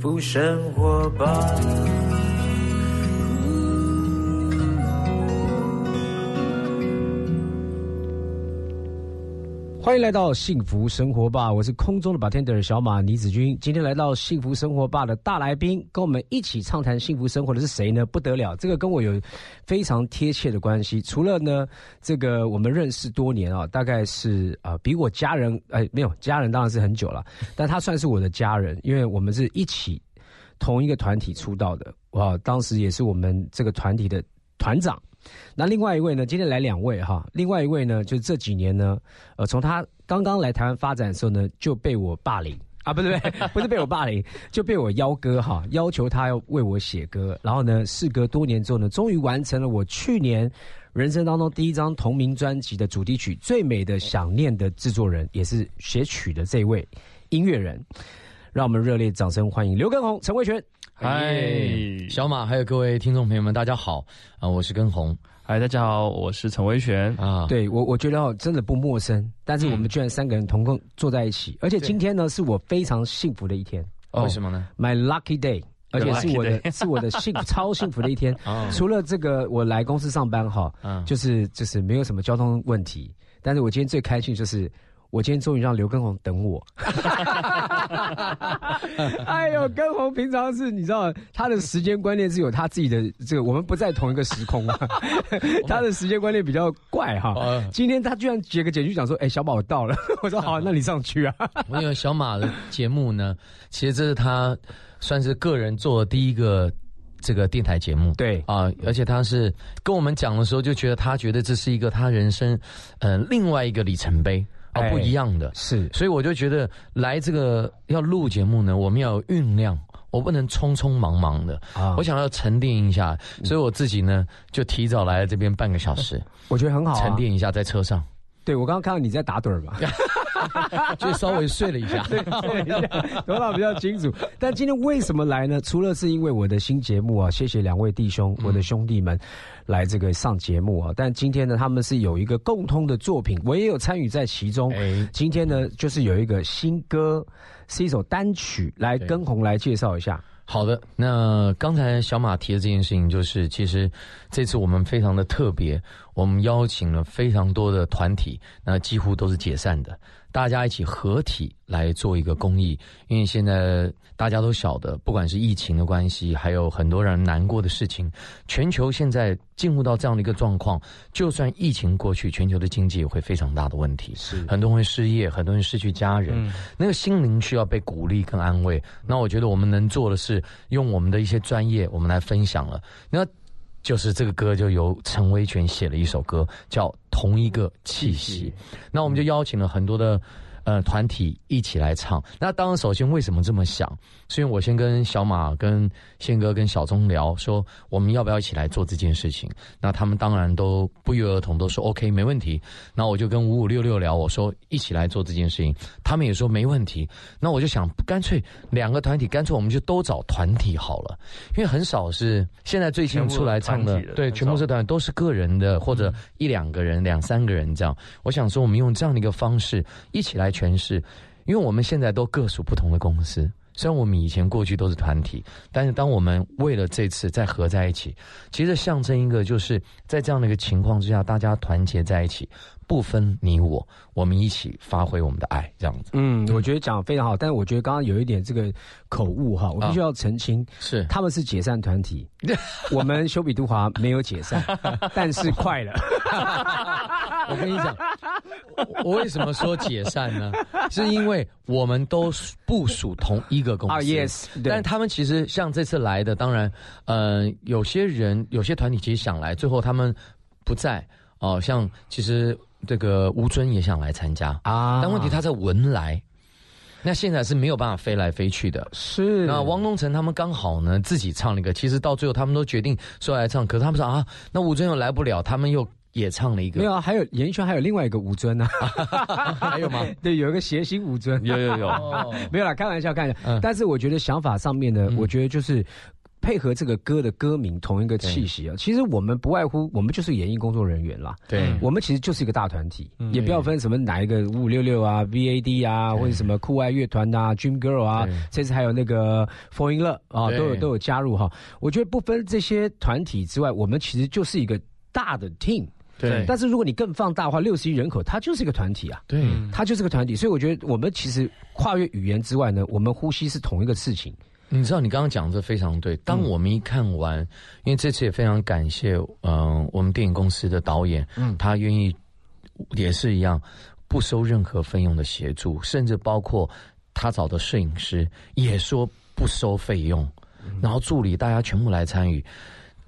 幸福生活吧。欢迎来到幸福生活吧，我是空中的 bartender 小马倪子君。今天来到幸福生活吧的大来宾，跟我们一起畅谈幸福生活的是谁呢？不得了，这个跟我有非常贴切的关系。除了呢，这个我们认识多年啊，大概是啊，比我家人哎没有家人当然是很久了，但他算是我的家人，因为我们是一起同一个团体出道的哇，当时也是我们这个团体的团长。那另外一位呢？今天来两位哈。另外一位呢，就是这几年呢，呃，从他刚刚来台湾发展的时候呢，就被我霸凌啊，不对不对，不是被我霸凌，就被我邀歌哈，要求他要为我写歌。然后呢，事隔多年之后呢，终于完成了我去年人生当中第一张同名专辑的主题曲《最美的想念》的制作人，也是写曲的这位音乐人。让我们热烈掌声欢迎刘根红、陈慧泉。嗨，小马，还有各位听众朋友们，大家好啊！我是根红。嗨，大家好，我是陈维璇啊。对我，我觉得真的不陌生，但是我们居然三个人同共坐在一起，而且今天呢是我非常幸福的一天。为什么呢？My lucky day，而且是我的，是我的幸超幸福的一天。除了这个，我来公司上班哈，就是就是没有什么交通问题，但是我今天最开心就是。我今天终于让刘根红等我。哎呦，根红平常是你知道他的时间观念是有他自己的这个，我们不在同一个时空啊。他的时间观念比较怪哈。今天他居然截个简讯讲说：“哎，小宝我到了。”我说：“好，那你上去啊。”我有小马的节目呢，其实这是他算是个人做的第一个这个电台节目。对啊，而且他是跟我们讲的时候，就觉得他觉得这是一个他人生嗯另外一个里程碑。啊，不一样的。是，所以我就觉得来这个要录节目呢，我们要酝酿，我不能匆匆忙忙的。啊，我想要沉淀一下，所以我自己呢就提早来了这边半个小时，我觉得很好，沉淀一下在车上。对，我刚刚看到你在打盹儿嘛，就稍微睡了一下，对，睡一下，头脑比较清楚。但今天为什么来呢？除了是因为我的新节目啊，谢谢两位弟兄，我的兄弟们来这个上节目啊。但今天呢，他们是有一个共通的作品，我也有参与在其中。今天呢，就是有一个新歌，是一首单曲，来跟红来介绍一下。好的，那刚才小马提的这件事情，就是其实这次我们非常的特别，我们邀请了非常多的团体，那几乎都是解散的。大家一起合体来做一个公益，因为现在大家都晓得，不管是疫情的关系，还有很多人难过的事情，全球现在进入到这样的一个状况，就算疫情过去，全球的经济也会非常大的问题，是很多人会失业，很多人失去家人，那个心灵需要被鼓励跟安慰。那我觉得我们能做的是用我们的一些专业，我们来分享了。那就是这个歌，就由陈威权写了一首歌，叫《同一个气息》。那我们就邀请了很多的。呃，团体一起来唱。那当然，首先为什么这么想？所以我先跟小马、跟宪哥、跟小钟聊，说我们要不要一起来做这件事情？那他们当然都不约而同，都说 OK，没问题。那我就跟五五六六聊，我说一起来做这件事情，他们也说没问题。那我就想，干脆两个团体，干脆我们就都找团体好了，因为很少是现在最近出来唱的，对，全部是团，都是个人的或者一两个人、两三个人这样。我想说，我们用这样的一个方式一起来。诠释，因为我们现在都各属不同的公司。虽然我们以前过去都是团体，但是当我们为了这次再合在一起，其实象征一个就是在这样的一个情况之下，大家团结在一起，不分你我，我们一起发挥我们的爱，这样子。嗯，我觉得讲的非常好，但是我觉得刚刚有一点这个口误哈，我必须要澄清，是他们是解散团体，我们修比杜华没有解散，但是快了。我跟你讲，我为什么说解散呢？是因为我们都不属同一个公司。啊，yes。但他们其实像这次来的，当然，呃，有些人、有些团体其实想来，最后他们不在。哦，像其实这个吴尊也想来参加啊，但问题他在文莱，那现在是没有办法飞来飞去的。是。那汪东城他们刚好呢自己唱了一个，其实到最后他们都决定说来唱，可是他们说啊，那吴尊又来不了，他们又。也唱了一个，没有啊，还有演艺圈还有另外一个吴尊呢，还有吗？对，有一个谐星吴尊，有有有，没有啦，开玩笑，开玩笑。但是我觉得想法上面呢，我觉得就是配合这个歌的歌名同一个气息啊。其实我们不外乎，我们就是演艺工作人员啦。对，我们其实就是一个大团体，也不要分什么哪一个五五六六啊、VAD 啊，或者什么酷爱乐团啊、Dream Girl 啊，这次还有那个 Fall in Love 啊，都有都有加入哈。我觉得不分这些团体之外，我们其实就是一个大的 team。对，但是如果你更放大的话，六十亿人口，它就是一个团体啊。对，它就是个团体。所以我觉得，我们其实跨越语言之外呢，我们呼吸是同一个事情。你知道，你刚刚讲的非常对。当我们一看完，因为这次也非常感谢，嗯，我们电影公司的导演，嗯，他愿意也是一样，不收任何费用的协助，甚至包括他找的摄影师也说不收费用，然后助理大家全部来参与。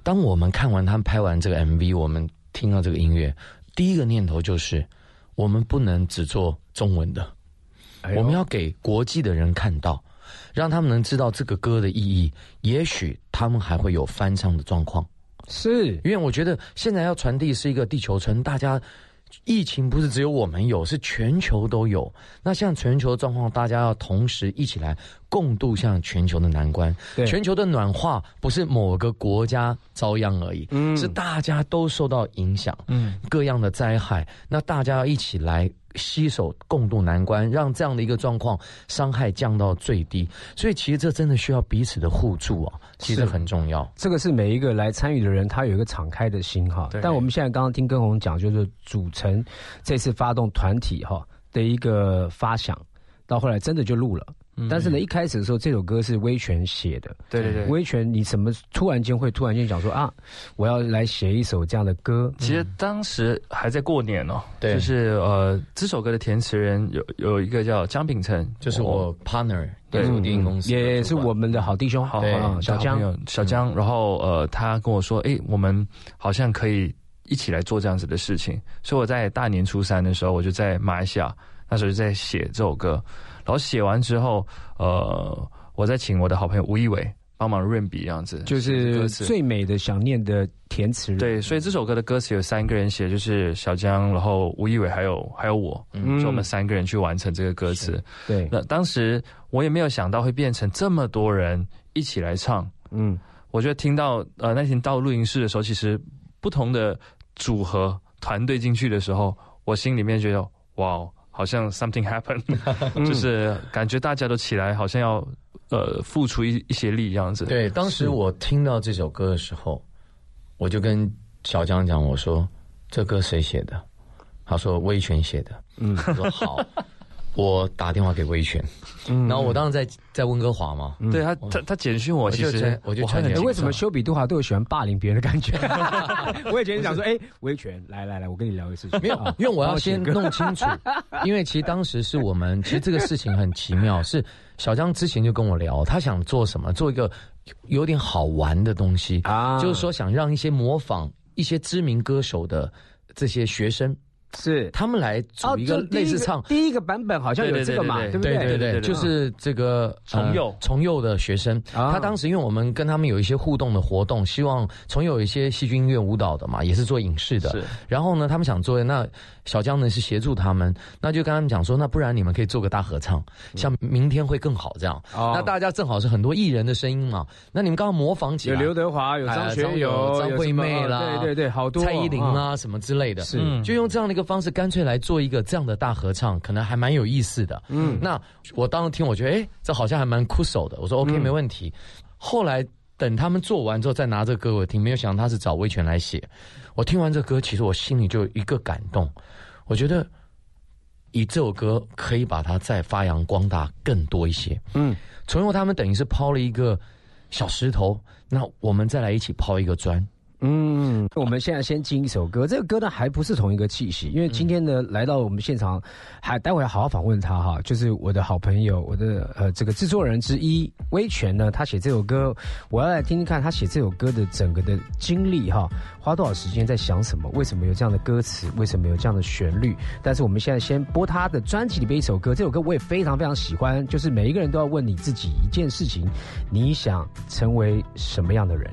当我们看完他们拍完这个 MV，我们。听到这个音乐，第一个念头就是，我们不能只做中文的，我们要给国际的人看到，让他们能知道这个歌的意义。也许他们还会有翻唱的状况，是因为我觉得现在要传递是一个地球村，大家。疫情不是只有我们有，是全球都有。那像全球的状况，大家要同时一起来共度向全球的难关。全球的暖化不是某个国家遭殃而已，是大家都受到影响。嗯，各样的灾害，那大家要一起来。携手共度难关，让这样的一个状况伤害降到最低。所以，其实这真的需要彼此的互助啊，其实很重要。这个是每一个来参与的人，他有一个敞开的心哈。但我们现在刚刚听根红讲，就是组成这次发动团体哈的一个发想，到后来真的就录了。但是呢，一开始的时候，这首歌是威权写的。对对对，威权，你怎么突然间会突然间讲说啊，我要来写一首这样的歌？其实当时还在过年哦，对就是呃，这首歌的填词人有有一个叫江秉成，就是我 partner，对，电影公司，也是我们的好弟兄，好小江，小江。然后呃，他跟我说，哎，我们好像可以一起来做这样子的事情。所以我在大年初三的时候，我就在马来西亚，那时候就在写这首歌。然后写完之后，呃，我再请我的好朋友吴一伟帮忙润笔，这样子就是最美的想念的填词人。对，所以这首歌的歌词有三个人写，就是小江，然后吴一伟，还有还有我，嗯，就我们三个人去完成这个歌词。对，那当时我也没有想到会变成这么多人一起来唱。嗯，我觉得听到呃那天到录音室的时候，其实不同的组合团队进去的时候，我心里面觉得哇。好像 something happened，就是感觉大家都起来，好像要呃付出一一些力这样子。对，当时我听到这首歌的时候，我就跟小江讲，我说这歌谁写的？他说威权写的。嗯，我说好。我打电话给维权，然后我当时在在温哥华嘛，对他他他简讯我，其实我就传简为什么修比杜华都有喜欢霸凌别人的感觉？我也觉得想说，哎，维权，来来来，我跟你聊个事情，没有，因为我要先弄清楚，因为其实当时是我们，其实这个事情很奇妙，是小张之前就跟我聊，他想做什么，做一个有点好玩的东西。啊，就是说想让一些模仿一些知名歌手的这些学生。是他们来组一个类似唱第一个版本，好像有这个嘛，对不对？对对对，就是这个重幼重幼的学生，他当时因为我们跟他们有一些互动的活动，希望重佑有一些戏剧音乐舞蹈的嘛，也是做影视的。是，然后呢，他们想做那小江呢是协助他们，那就跟他们讲说，那不然你们可以做个大合唱，像明天会更好这样。那大家正好是很多艺人的声音嘛，那你们刚刚模仿起来，有刘德华，有张学友，张惠妹啦，对对对，好多蔡依林啊什么之类的，是就用这样的一个。方式干脆来做一个这样的大合唱，可能还蛮有意思的。嗯，那我当时听，我觉得哎，这好像还蛮酷手的。我说 OK，没问题。后来等他们做完之后，再拿这歌我听，没有想到他是找威权来写。我听完这歌，其实我心里就一个感动。我觉得以这首歌可以把它再发扬光大更多一些。嗯，从后他们等于是抛了一个小石头，那我们再来一起抛一个砖。嗯，我们现在先听一首歌，这个歌呢还不是同一个气息，因为今天呢来到我们现场，还待会要好好访问他哈，就是我的好朋友，我的呃这个制作人之一威权呢，他写这首歌，我要来听听看他写这首歌的整个的经历哈，花多少时间在想什么，为什么有这样的歌词，为什么有这样的旋律？但是我们现在先播他的专辑里边一首歌，这首歌我也非常非常喜欢，就是每一个人都要问你自己一件事情，你想成为什么样的人？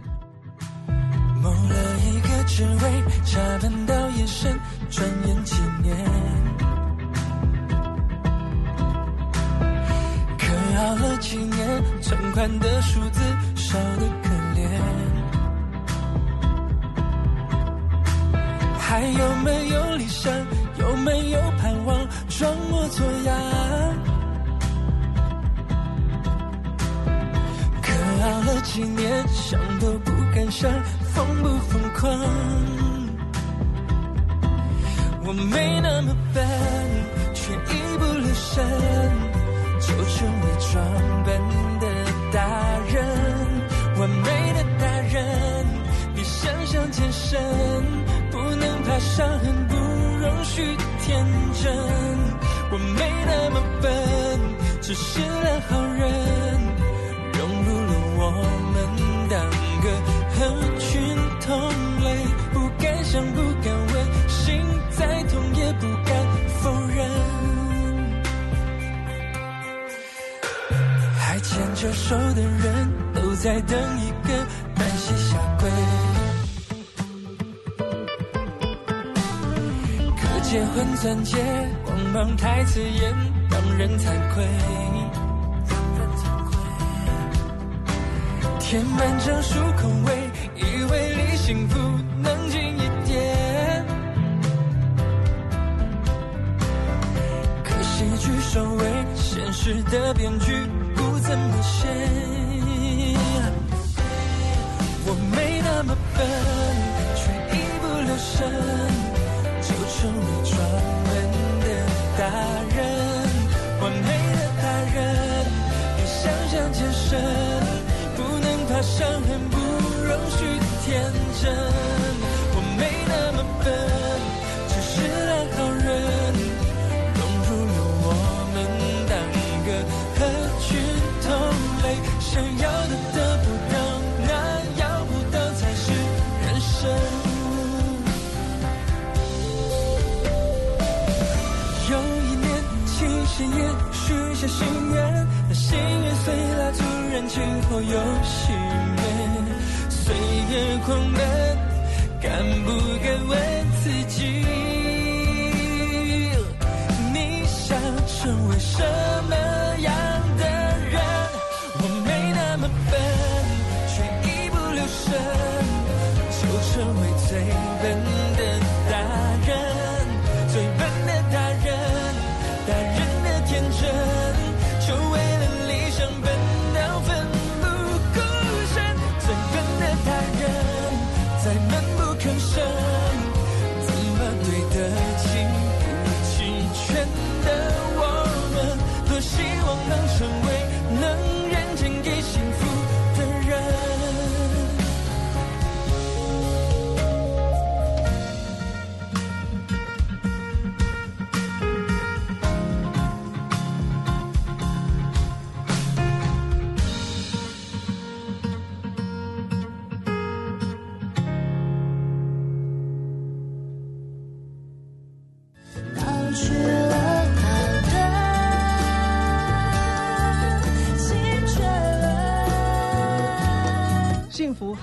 梦了一个只为加班到夜深转眼几年可熬了几年存款的数字少的可怜。还有没有理想？有没有盼望？装模作样？熬了几年，想都不敢想，疯不疯狂？我没那么笨，却一不留神就成为装笨的大人。完美的大人比想象艰深，不能怕伤痕，不容许天真。我没那么笨，只是烂好人，个合群同类，不敢想，不敢问，心再痛也不敢否认。还牵着手的人，都在等一个单膝下跪。可结婚钻戒，光芒太刺眼，让人惭愧。填满整书空位，以为离幸福能近一点。可喜剧收尾，现实的编剧不怎么写。我没那么笨，却一不留神就成为装笨的大人。完美的大人比想象艰深，天真。我没那么笨，只是烂好人，融入了我们当一个合群同类。想要的得不到，那要不到才是人生。有一年七夕夜，许下心愿，那心愿碎了，突然间后又。的狂奔，敢不敢问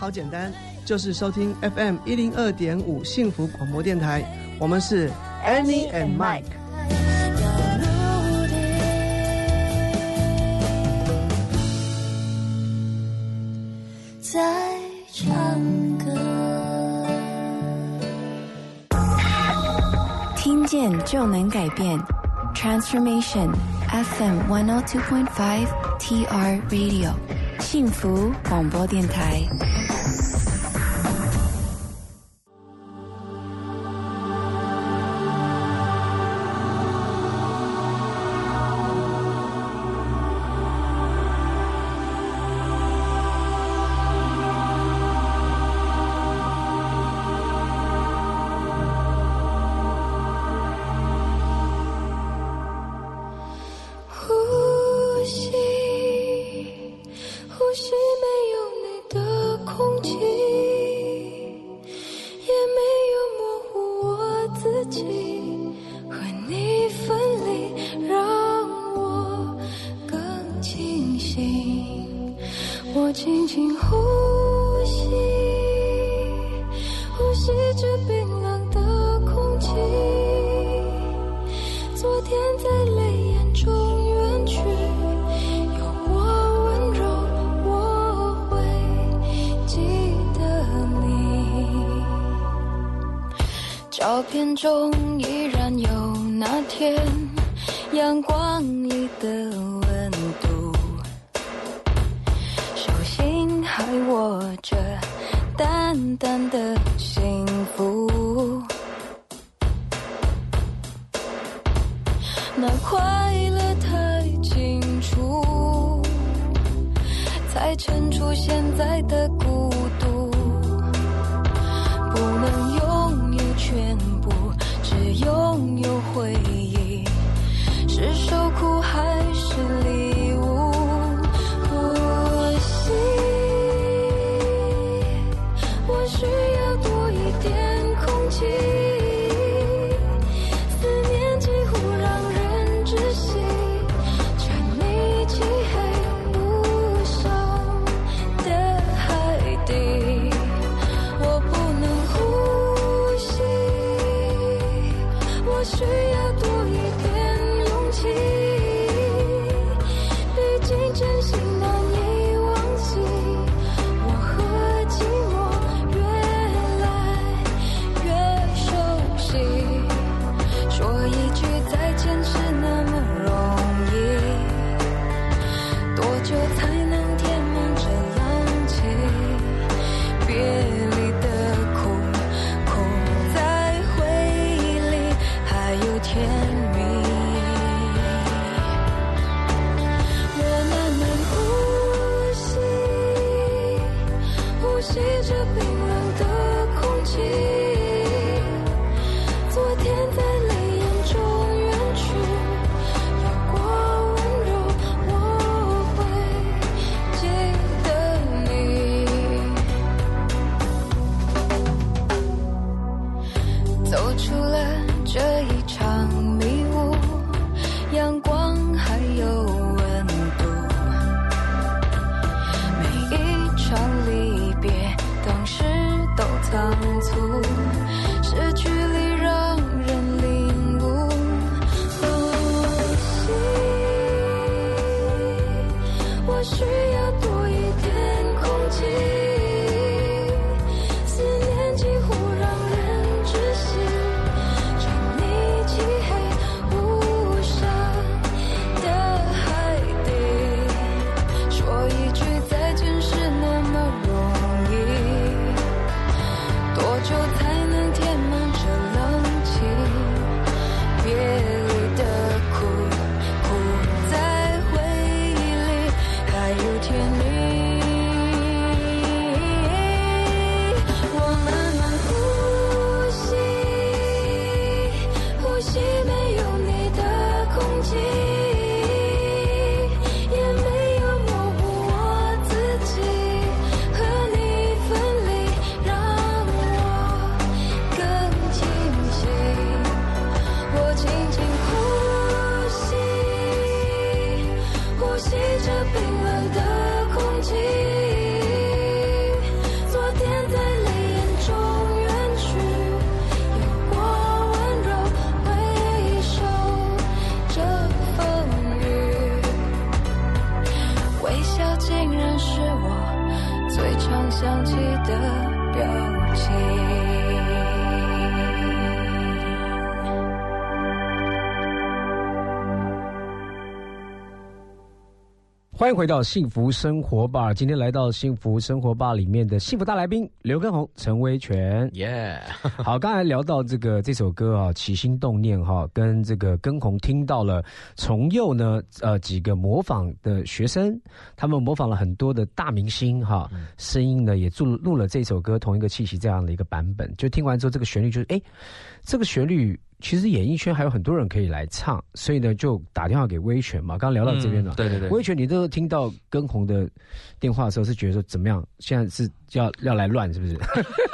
好简单，就是收听 FM 一零二点五幸福广播电台。我们是 Annie and Mike。在唱歌。听见就能改变，Transformation FM one hundred two point five TR Radio，幸福广播电台。眼中依然有那天阳光里的温度，手心还握着淡淡的。放弃的欢迎回到幸福生活吧！今天来到幸福生活吧里面的幸福大来宾刘根红、陈威全。耶！好，刚才聊到这个这首歌啊，起心动念哈，跟这个根红听到了从幼呢，呃，几个模仿的学生，他们模仿了很多的大明星哈，声音呢也录录了这首歌同一个气息这样的一个版本。就听完之后，这个旋律就是，哎，这个旋律其实演艺圈还有很多人可以来唱，所以呢就打电话给威权嘛。刚刚聊到这边了，对对对，威权，你都听到跟红的电话的时候，是觉得说怎么样？现在是要要来乱是不是？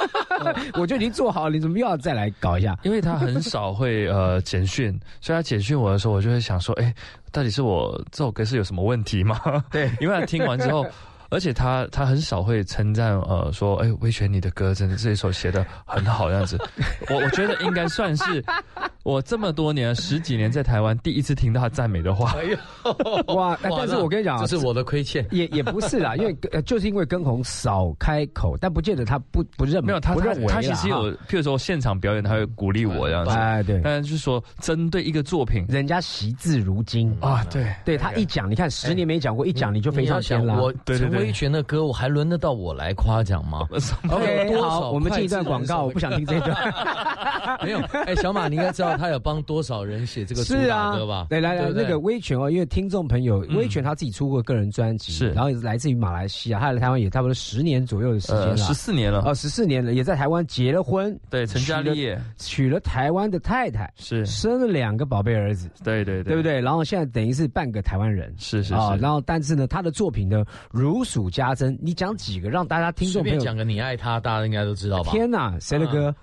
我就已经做好了，你怎么又要再来搞一下？因为他很少会呃简讯，所以他简讯我的时候，我就会想说，哎，到底是我这首歌是有什么问题吗？对，因为他听完之后。而且他他很少会称赞呃说哎威权你的歌真的这一首写的很好这样子，我我觉得应该算是我这么多年十几年在台湾，第一次听到他赞美的话。哎呦，哇！哎但是我跟你讲啊，这是我的亏欠。也也不是啦，因为呃就是因为跟红少开口，但不见得他不不认没有他他不认为他其实有，譬如说现场表演，他会鼓励我这样子。哎对，但是就是说针对一个作品人家惜字如金啊，对对他一讲，你看十年没讲过，一讲你就飞你要想上天了。我对对对陈威权的歌，我还轮得到我来夸奖吗？OK，好，我们进一段广告，我不想听这一段。没有，哎，小马，你应该知道他有帮多少人写这个主是啊打歌吧？，对，来来，那个威权哦，因为听众朋友，威权他自己出过个人专辑，是然后也是来自于马来西亚，他来台湾也差不多十年左右的时间呃了，十四年了，哦，十四年了，也在台湾结了婚，对，成家立业娶了台湾的太太，是，生了两个宝贝儿子，对对对对不？对？然后现在等于是半个台湾人。是是啊，是，然后但是呢，他的作品呢如数家珍。你讲几个让大家听随众朋友？便讲个你爱他，大家应该都知道吧？天哪，谁的歌？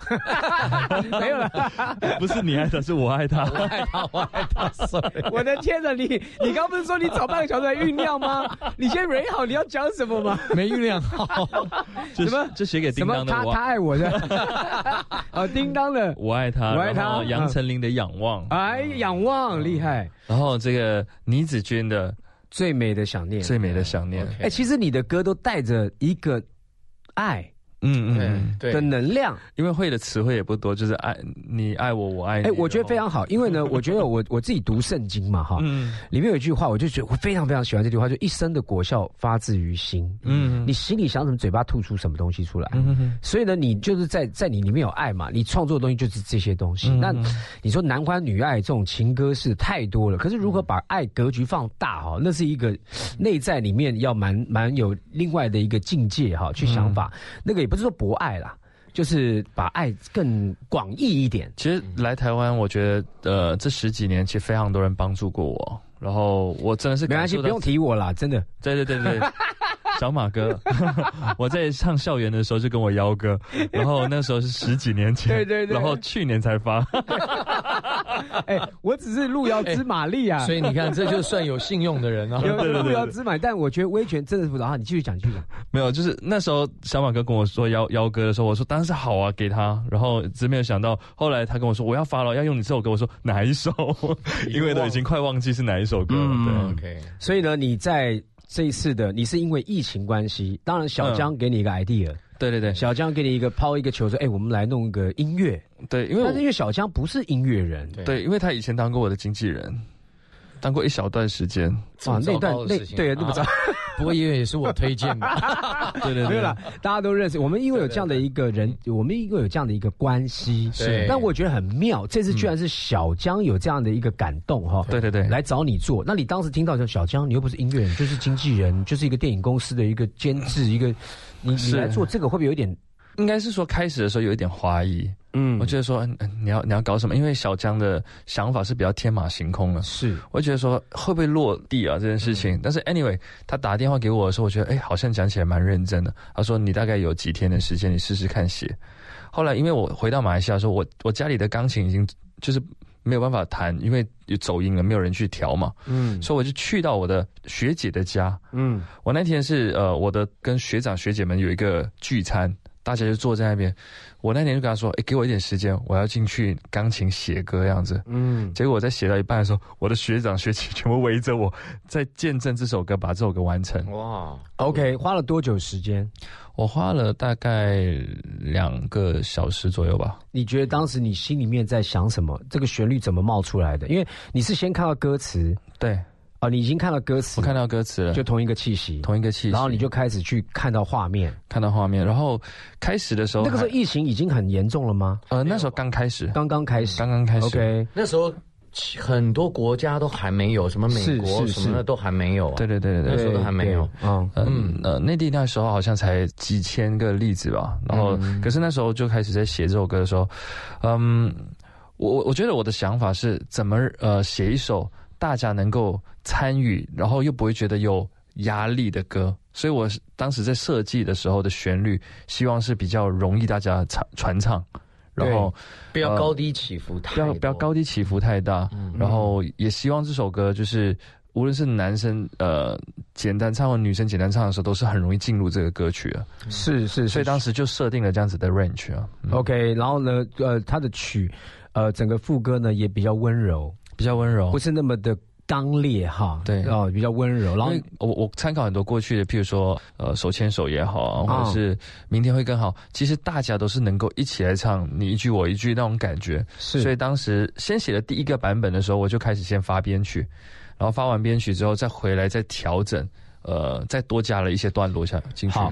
没有了，不是你爱他，是我爱他。我爱他，我爱他。我的天哪！你你刚不是说你找半个小时来酝酿吗？你先 r 好你要讲什么吗？没酝酿好，什么这写给叮当的他爱我的？啊，叮当的。我爱他，我爱他杨丞琳的仰望，哎，仰望厉害，然后这个倪子君的最美的想念。最美的想念。哎，其实你的歌都带着一个爱嗯嗯嗯，对的能量。因为会的词汇也不多，就是爱你爱我，我爱你。哎，我觉得非常好，因为呢，我觉得我我自己读圣经嘛，哈，嗯里面有一句话，我就觉得我非常非常喜欢这句话，就一生的果效发自于心。嗯你心里想什么，嘴巴吐出什么东西出来。所以呢，你就是在在你里面有爱嘛，你创作的东西就是这些东西。嗯那你说男欢女爱这种情歌是太多了，可是如何把爱格局放大哈，那是一个内在里面要蛮蛮有另外的一个境界哈，去想法。那个也不是说博爱啦，就是把爱更广义一点。其实来台湾，我觉得呃，这十几年其实非常多人帮助过我，然后我真的是没关系，不用提我啦，真的。对对对对，小马哥，我在唱校园的时候就跟我邀歌，然后那时候是十几年前，对对对然后去年才发，哎，我只是路遥知马力啊。所以你看，这就算有信用的人啊。有路遥知马力，但我觉得威权真的是不知道。啊你继续讲，继续讲。没有，就是那时候小马哥跟我说邀邀歌的时候，我说当然是好啊，给他，然后只没有想到后来他跟我说我要发了，要用你这首歌，我说哪一首？因为都已经快忘记是哪一首歌了，嗯对。OK，所以呢，你在这一次的，你是因为疫情关系，当然小江给你一个 idea，、对对对。小江给你一个抛一个球说，哎、我们来弄一个音乐。对，因为但是因为小江不是音乐人，对对，因为他以前当过我的经纪人，当过一小段时间。哇，那段那那对那么糟，不过因为也是我推荐的，对对对，没有啦，大家都认识。我们因为有这样的一个人，我们因为有这样的一个关系，是。但我觉得很妙，这次居然是小江有这样的一一个感动哈。对对对，来找你做，那你当时听到就小江，你又不是音乐人，就是经纪人，就是一个电影公司的一个监制，一个你你是来做这个会不会有一点应该是说开始的时候有一点怀疑，嗯我觉得说你要你要搞什么？因为小江的想法是比较天马行空的，是我觉得说会不会落地啊这件事情。但是 anyway，他打电话给我的时候，我觉得哎好像讲起来蛮认真的。他说你大概有几天的时间，你试试看写。后来因为我回到马来西亚的时候，我我家里的钢琴已经就是没有办法弹，因为有走音了，没有人去调嘛，嗯所以我就去到我的学姐的家。嗯我那天是呃，我的跟学长学姐们有一个聚餐，大家就坐在那边。我那天就跟他说：“哎，给我一点时间，我要进去钢琴写歌样子。”嗯，结果我在写到一半的时候，我的学长学姐全部围着我，在见证这首歌，把这首歌完成。哇，OK，花了多久时间？我花了大概两个小时左右吧。你觉得当时你心里面在想什么？这个旋律怎么冒出来的？因为你是先看到歌词对，啊、你已经看到歌词，我看到歌词了，就同一个气息，同一个气息，然后你就开始去看到画面。看到画面。然后开始的时候，那个时候疫情已经很严重了吗？呃，那时候刚开始，刚刚开始，刚刚开始。OK，那时候很多国家都还没有，什么美国什么的都还没有啊。对对对对对。那时候都还没有。嗯嗯呃，内地那时候好像才几千个例子吧，然后、可是那时候就开始在写这首歌的时候，嗯，我我我觉得我的想法是怎么呃写一首大家能够参与，然后又不会觉得有压力的歌，所以我当时在设计的时候的旋律，希望是比较容易大家传传唱，然后不要高低起伏不要不要高低起伏太大，然后也希望这首歌就是无论是男生呃简单唱或女生简单唱的时候，都是很容易进入这个歌曲啊。是是，所以当时就设定了这样子的 range 啊。嗯 OK，然后呢，呃，他的曲，呃，整个副歌呢也比较温柔，比较温柔不。是那么的刚烈哈。对哦，比较温柔。然后我我参考很多过去的，譬如说呃手牵手也好啊，或者是明天会更好。其实大家都是能够一起来唱你一句我一句那种感觉。是所以当时先写的第一个版本的时候，我就开始先发编曲，然后发完编曲之后再回来再调整，呃，再多加了一些段落下进去。好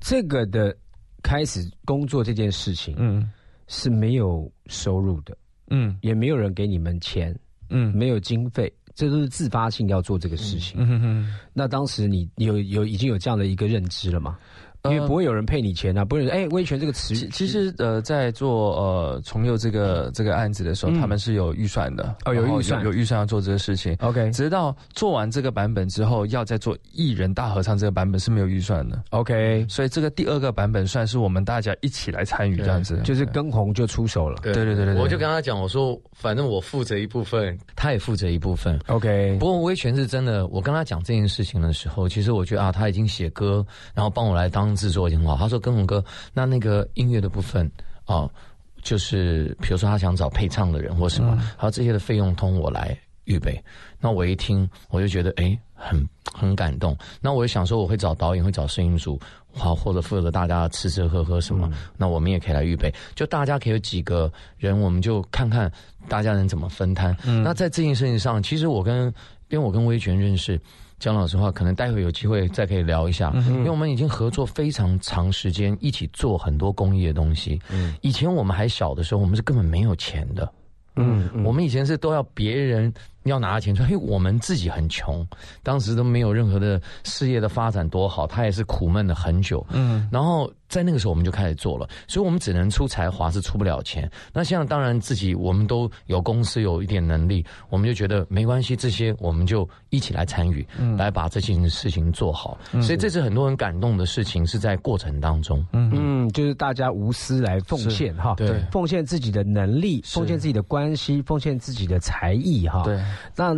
这个的开始工作这件事情嗯是没有收入的，嗯也没有人给你们钱，嗯没有经费，这都是自发性要做这个事情。嗯哼哼。那当时你有有已经有这样的一个认知了吗？因为呃不会有人配你钱啊，不会有人哎，威权这个词其其实呃，在做呃重佑这个这个案子的时候，嗯。他们是有预算的，哦有预算。有预算要做这个事情。OK 直到做完这个版本之后，要再做艺人大合唱这个版本是没有预算的，OK，所以这个第二个版本算是我们大家一起来参与这样子，就是跟红就出手了。对。对对对对对。我就跟他讲，我说反正我负责一部分，他也负责一部分。OK，不过威权是真的，我跟他讲这件事情的时候，其实我觉得啊，他已经写歌，然后帮我来当制作已经好。他说跟红哥，那那个音乐的部分啊，就是比如说他想找配唱的人或什么，还有这些的费用通我来预备。那我一听，我就觉得哎，很很感动。那我就想说，我会找导演，会找摄影组，好，或者负责大家吃吃喝喝什么。那我们也可以来预备，就大家可以有几个人，我们就看看大家能怎么分摊。那在这件事情上，其实我跟因为我跟威权认识。讲老实话，可能待会有机会再可以聊一下，因为我们已经合作非常长时间，一起做很多公益的东西。以前我们还小的时候，我们是根本没有钱的。嗯我们以前是都要别人要拿钱出来，因为我们自己很穷，当时都没有任何的事业的发展多好，他也是苦闷了很久。嗯，然后在那个时候我们就开始做了，所以我们只能出才华，是出不了钱。那现在当然自己我们都有公司有一点能力，我们就觉得没关系，这些我们就一起来参与，来把这件事情做好。所以这是很多人感动的事情，是在过程当中。嗯，就是大家无私来奉献哈，对奉献自己的能力，奉献自己的关系，奉献自己的才艺哈。对，那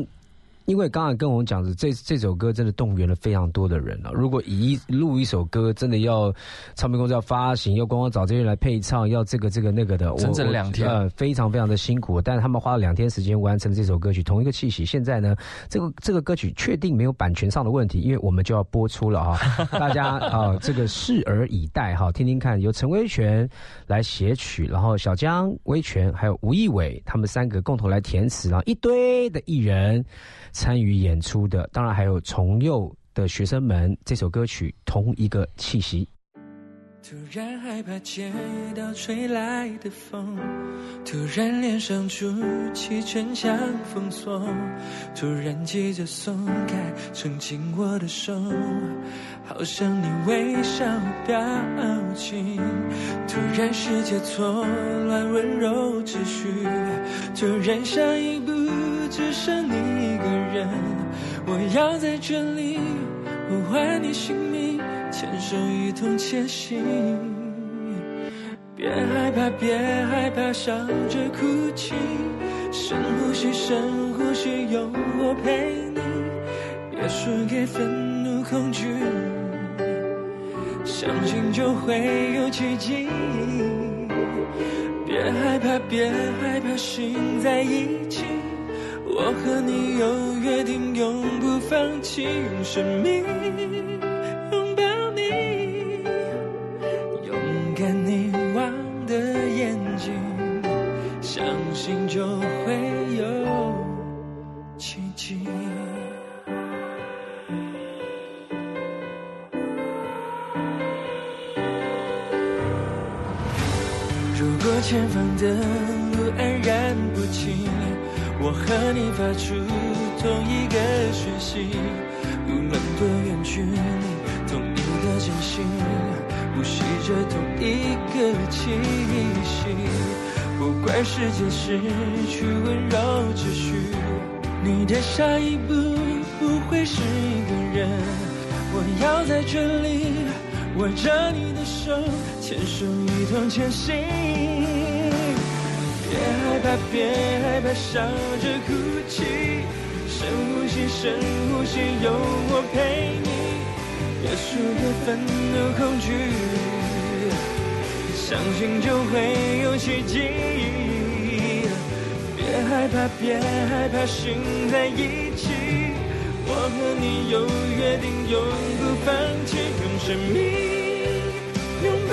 因为刚才跟我们讲的这这首歌真的动员了非常多的人了、如果一录一首歌，真的要唱片公司要发行，要光光找这些人来配唱，要这个这个那个的，我整整两天呃，非常非常的辛苦。但是他们花了两天时间完成了这首歌曲，同一个气息。现在呢，这个这个歌曲确定没有版权上的问题，因为我们就要播出了哈，大家啊、这个拭而以待哈，听听看，由陈威权来写曲，然后小江、威权还有吴义伟他们三个共同来填词，然后一堆的艺人参与演出的，当然还有重幼的学生们，这首歌曲同一个气息。突然害怕接到吹来的风，突然脸上筑起城墙封锁，突然急着松开曾紧我的手，好像你微笑表情。突然世界错乱，温柔秩序，突然下一步只剩你一个人，我要在这里呼唤你姓名。牵手一同前行，别害怕，别害怕，笑着哭泣，深呼吸，深呼吸，有我陪你，别输给愤怒恐惧，相信就会有奇迹。别害怕，别害怕，心在一起，我和你有约定，永不放弃，用生命。你发出同一个讯息。无论多远距离，同一个真心，呼吸着同一个气息。不管世界失去温柔秩序，你的下一步不会是一个人。我要在这里握着你的手，牵手一同前行。怕，别害怕，笑着哭泣。深呼吸，深呼吸，有我陪你，别输给愤怒恐惧，相信就会有奇迹。别害怕，别害怕，心在一起。我和你有约定，永不放弃，用生命拥抱，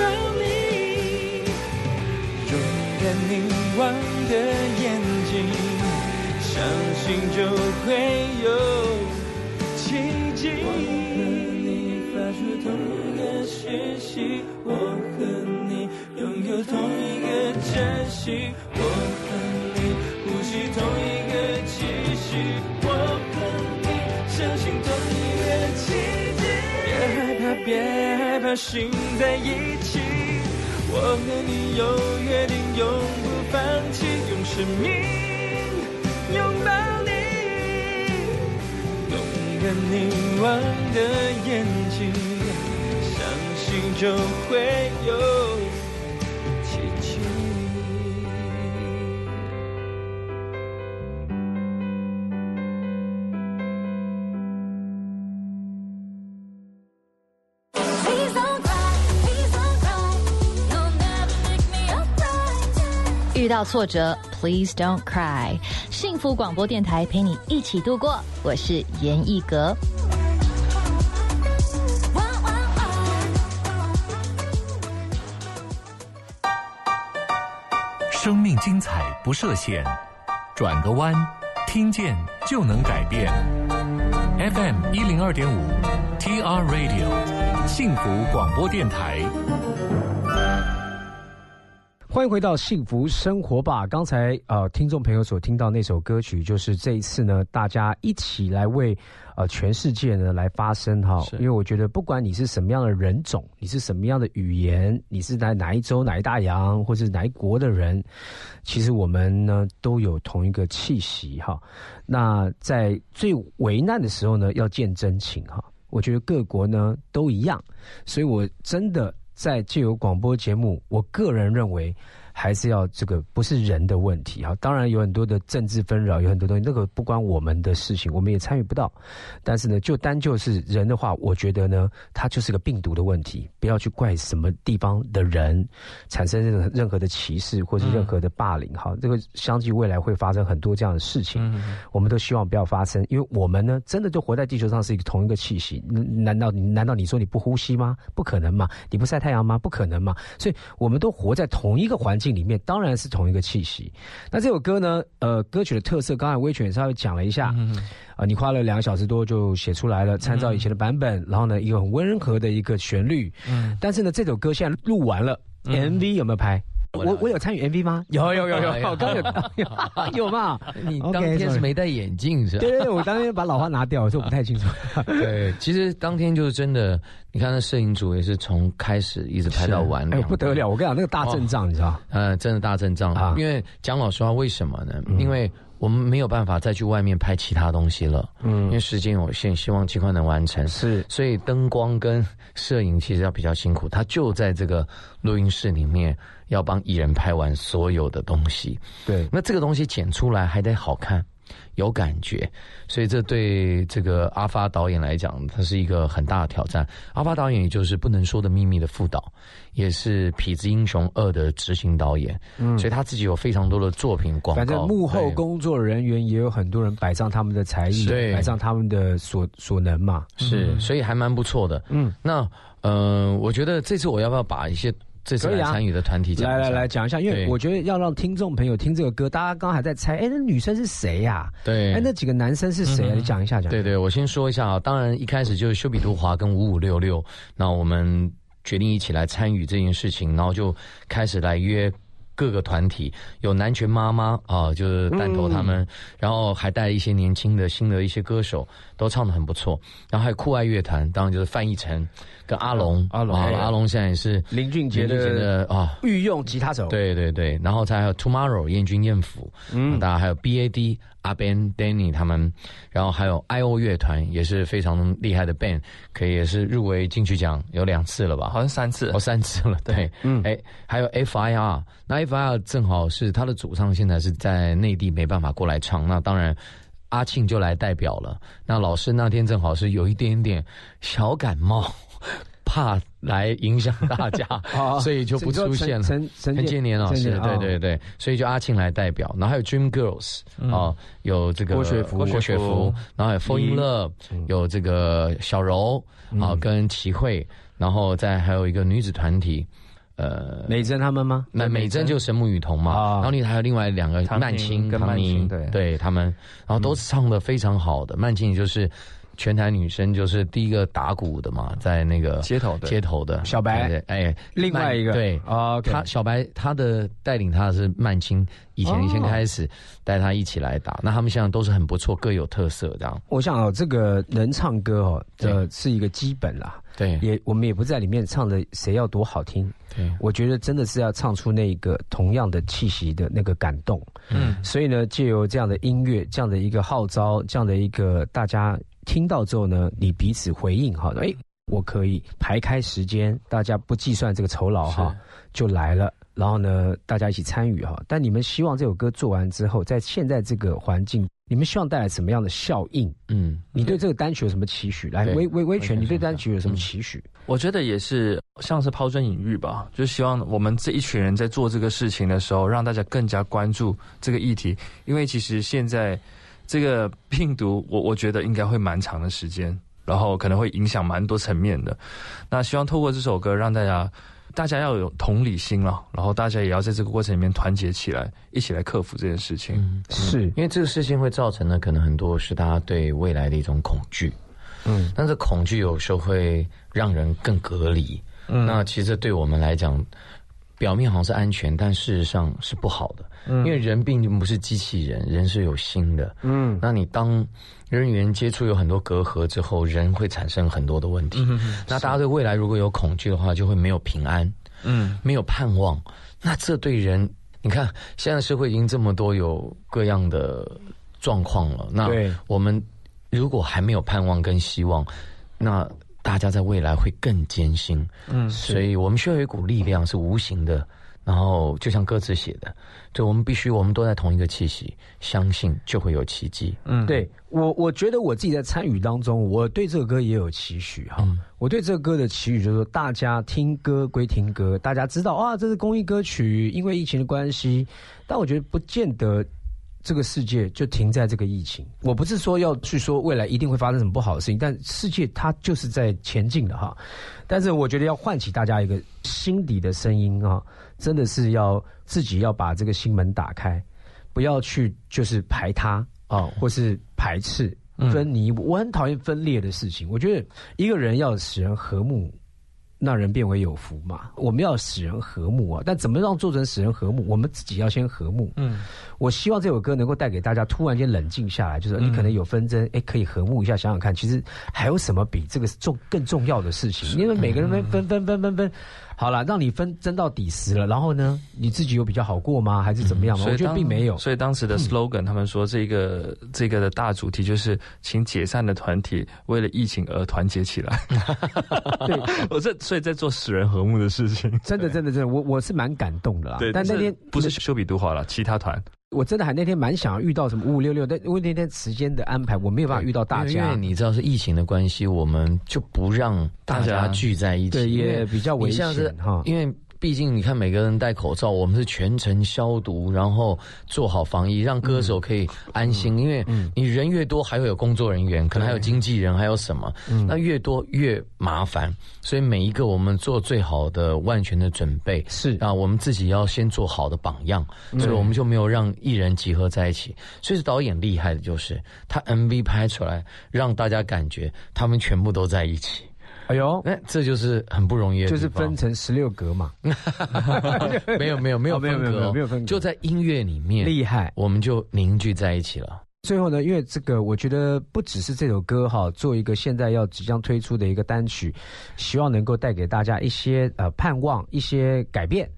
看凝望的眼睛，相信就会有奇迹。我和你发出同一个讯息，我和你拥有同一个珍惜，我和你呼吸同一个气息，我和你相信同一个奇迹。别害怕，别害怕，心在一起。我和你有约定，永不放弃，用生命拥抱你，勇敢凝望的眼睛，相信就会有。到挫折，Please don't cry。幸福广播电台陪你一起度过，我是严艺格。生命精彩不设限，转个弯，听见就能改变。FM 一零二点五，TR Radio，幸福广播电台。欢迎回到幸福生活吧。刚才呃，听众朋友所听到那首歌曲，就是这一次呢，大家一起来为呃全世界呢来发声哈。因为我觉得，不管你是什么样的人种，你是什么样的语言，你是在哪一州、哪一大洋，或是哪一国的人，其实我们呢都有同一个气息哈。那在最危难的时候呢，要见真情哈。我觉得各国呢都一样，所以我真的。在就有广播节目，我个人认为还是要这个不是人的问题哈。当然有很多的政治纷扰，有很多东西，那个不关我们的事情，我们也参与不到。但是呢，就单就是人的话，我觉得呢，它就是个病毒的问题，不要去怪什么地方的人产生任何任何的歧视或是任何的霸凌哈。这个相继未来会发生很多这样的事情，我们都希望不要发生，因为我们呢，真的就活在地球上是一个同一个气息。难道你难道你说你不呼吸吗？不可能嘛！你不晒太阳吗？不可能嘛！所以我们都活在同一个环境里面，当然是同一个气息。那这首歌呢？呃，歌曲的特色，刚才威权也稍微讲了一下。啊，你花了两个小时多就写出来了，参照以前的版本，然后呢，一个很温和的一个旋律。嗯，但是呢，这首歌现在录完了，MV 有没有拍？我我有参与 MV 吗？有有有有，我刚有 有嘛？你当天是没戴眼镜是吧？对对对，我当天把老花拿掉，所以我不太清楚。对，其实当天就是真的，你看那摄影组也是从开始一直拍到完，哎不得了！我跟你讲，那个大阵仗，你知道？呃，真的大阵仗啊！因为讲老实话，为什么呢？因为我们没有办法再去外面拍其他东西了，嗯，因为时间有限，希望尽快能完成。是，所以灯光跟摄影其实要比较辛苦，他就在这个录音室里面。要帮艺人拍完所有的东西，对，那这个东西剪出来还得好看，有感觉，所以这对这个阿发导演来讲，他是一个很大的挑战。阿发导演也就是《不能说的秘密》的副导，也是《痞子英雄二》的执行导演，嗯，所以他自己有非常多的作品广告。反正幕后工作人员也有很多人摆上他们的才艺，对，摆上他们的所所能嘛，是，所以还蛮不错的。嗯，那呃，我觉得这次我要不要把一些。这次来参与的团体，来来来讲一下，因为我觉得要让听众朋友听这个歌，大家刚刚还在猜，哎，那女生是谁呀？对，哎，那几个男生是谁？你讲一下，讲。对对，我先说一下啊，当然一开始就是修比图华跟五五六六，那我们决定一起来参与这件事情，然后就开始来约。各个团体有南拳妈妈啊，就是弹头他们，然后还带一些年轻的新的一些歌手，都唱的很不错。然后还有酷爱乐团，当然就是范逸臣跟阿龙，阿龙阿龙现在也是林俊杰的啊御用吉他手，对对对。然后再还有 Tomorrow 燕君燕府，嗯，大家还有 BAD 阿 Ben Danny 他们，然后还有 IO 乐团也是非常厉害的 band，可以也是入围金曲奖有两次了吧？好像三次哦，三次了。对，嗯，哎，还有 FIR，那 FIR 正好是他的主唱，现在是在内地没办法过来唱，那当然阿庆就来代表了。那老师那天正好是有一点点小感冒。怕来影响大家，所以就不出现了。陈陈陈建年老师，对对对，所以就阿庆来代表，然后还有 Dream Girls 哦，有这个郭雪芙，郭雪芙，然后还有 Fall in Love，有这个小柔啊，跟齐慧，然后再还有一个女子团体。呃，美珍他们吗？那美珍就神木雨桐嘛，然后你还有另外两个曼青跟曼青，对对，他们，然后都是唱的非常好的。曼青就是全台女生，就是第一个打鼓的嘛，在那个街头的。街头的小白，哎，另外一个。对啊，他小白他的带领他的是曼青，以前先开始带他一起来打，那他们现在都是很不错，各有特色这样。我想哦，这个能唱歌哦，这是一个基本啦。对，也我们也不在里面唱的谁要多好听。对，我觉得真的是要唱出那个同样的气息的那个感动。嗯，所以呢，借由这样的音乐，这样的一个号召，这样的一个大家听到之后呢，你彼此回应哈，哎，我可以排开时间，大家不计算这个酬劳哈，就来了。然后呢，大家一起参与哈。但你们希望这首歌做完之后，在现在这个环境，你们希望带来什么样的效应？嗯，你对这个单曲有什么期许？来，威威威权，你对单曲有什么期许？我觉得也是像是抛砖引玉吧，就希望我们这一群人在做这个事情的时候，让大家更加关注这个议题。因为其实现在这个病毒，我我觉得应该会蛮长的时间，然后可能会影响蛮多层面的。那希望透过这首歌，让大家。大家要有同理心了，然后大家也要在这个过程里面团结起来，一起来克服这件事情。是因为这个事情会造成的，可能很多是大家对未来的一种恐惧。嗯，但是恐惧有时候会让人更隔离。嗯，那其实对我们来讲，表面好像是安全，但事实上是不好的。嗯，因为人毕竟不是机器人，人是有心的。嗯，那你当人与人接触有很多隔阂之后，人会产生很多的问题。那大家对未来如果有恐惧的话，就会没有平安，嗯，没有盼望。那这对人，你看现在社会已经这么多有各样的状况了。那我们如果还没有盼望跟希望，那大家在未来会更艰辛。嗯，所以我们需要有一股力量，是无形的。然后就像歌词写的，就我们必须，我们都在同一个气息，相信就会有奇迹。嗯，对我，我觉得我自己在参与当中，我对这个歌也有期许哈。我对这个歌的期许就是说，大家听歌归听歌，大家知道啊，这是公益歌曲，因为疫情的关系，但我觉得不见得。这个世界就停在这个疫情。我不是说要去说未来一定会发生什么不好的事情，但世界它就是在前进的哈。但是我觉得要唤起大家一个心底的声音啊，真的是要自己要把这个心门打开，不要去就是排他啊，或是排斥分离。我很讨厌分裂的事情。我觉得一个人要使人和睦。那人变为有福嘛？我们要使人和睦啊！但怎么让做成使人和睦？我们自己要先和睦。嗯，我希望这首歌能够带给大家突然间冷静下来，就是你可能有纷争，哎，可以和睦一下，想想看，其实还有什么比这个重更重要的事情？因为每个人分分分分分。好了，让你分争到底时了，然后呢，你自己有比较好过吗？还是怎么样吗？我觉得并没有。所以当时的 slogan，他们说这个这个的大主题就是，请解散的团体为了疫情而团结起来。对，我这所以在做使人和睦的事情。真的，真的，真的，我我是蛮感动的啦。对，但那天不是修比杜华了，其他团。我真的还那天蛮想要遇到什么五五六六，但因为那天时间的安排，我没有办法遇到大家。因为你知道是疫情的关系，我们就不让大家聚在一起，对，也比较危险哈。因为毕竟你看，每个人戴口罩，我们是全程消毒，然后做好防疫，让歌手可以安心。因为你人越多，还会有工作人员，可能还有经纪人，还有什么，那越多越麻烦。所以每一个我们做最好的万全的准备，是啊，我们自己要先做好的榜样。所以我们就没有让艺人集合在一起。所以是导演厉害的，就是他 MV 拍出来，让大家感觉他们全部都在一起。哎呦，那，这就是很不容易，就是分成十六格嘛。没有没有没有 没有没有没有分，就在音乐里面厉害，我们就凝聚在一起了。最后呢，因为这个，我觉得不只是这首歌哈，做一个现在要即将推出的一个单曲，希望能够带给大家一些呃盼望，一些改变。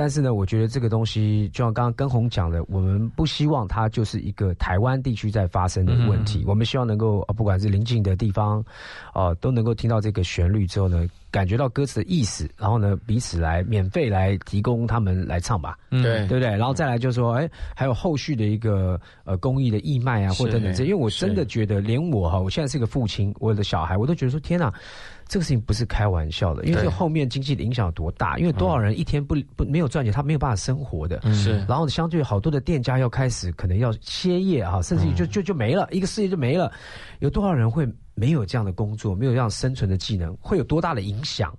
但是呢，我觉得这个东西就像刚刚跟红讲的，我们不希望它就是一个台湾地区在发生的问题。我们希望能够，不管是邻近的地方，哦，都能够听到这个旋律之后呢，感觉到歌词的意思，然后呢，彼此来免费来提供他们来唱吧，对对不对？然后再来就是说，哎，还有后续的一个呃公益的义卖啊，或等等这，因为我真的觉得，连我哈，我现在是个父亲，我的小孩，我都觉得说，天哪！这个事情不是开玩笑的，因为对这后面经济的影响有多大？因为多少人一天不不没有赚钱，他没有办法生活的。是然后相对好多的店家要开始可能要歇业啊，甚至于就就就没了，一个事业就没了。有多少人会没有这样的工作，没有这样生存的技能，会有多大的影响？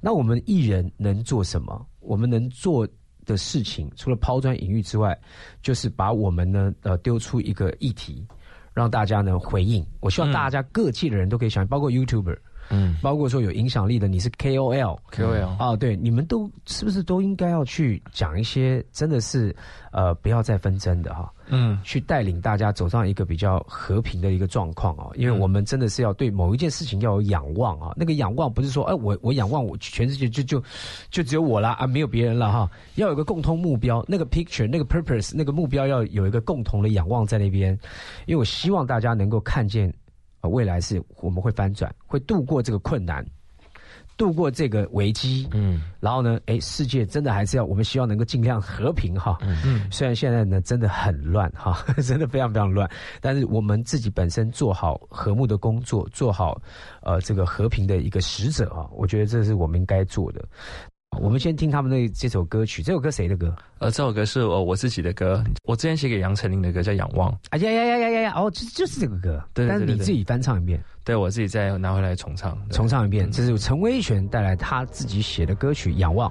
那我们艺人能做什么？我们能做的事情，除了抛砖引玉之外，就是把我们呢呃丢出一个议题，让大家呢回应。我希望大家各界的人都可以想，包括 YouTuber。嗯，包括说有影响力的，你是 KOL，KOL 啊，对，你们都是不是都应该要去讲一些真的是呃不要再纷争的哈，嗯，去带领大家走上一个比较和平的一个状况哦，因为我们真的是要对某一件事情要有仰望啊，那个仰望不是说哎我我仰望我全世界就就就只有我啦啊没有别人了哈，要有个共通目标，那个 picture 那个 purpose 那个目标要有一个共同的仰望在那边，因为我希望大家能够看见。啊，未来是我们会翻转，会度过这个困难，度过这个危机。嗯，然后呢，哎，世界真的还是要我们希望能够尽量和平哈。嗯虽然现在呢真的很乱哈，真的非常非常乱，但是我们自己本身做好和睦的工作，做好呃这个和平的一个使者啊，我觉得这是我们应该做的。我们先听他们的这首歌曲，这首歌谁的歌？呃，这首歌是我我自己的歌，我之前写给杨丞琳的歌叫《仰望》，啊呀呀呀呀呀呀！哦，就就是这个歌，对但是你自己翻唱一遍。对我自己再拿回来重唱，重唱一遍，这是陈威权带来他自己写的歌曲《仰望》。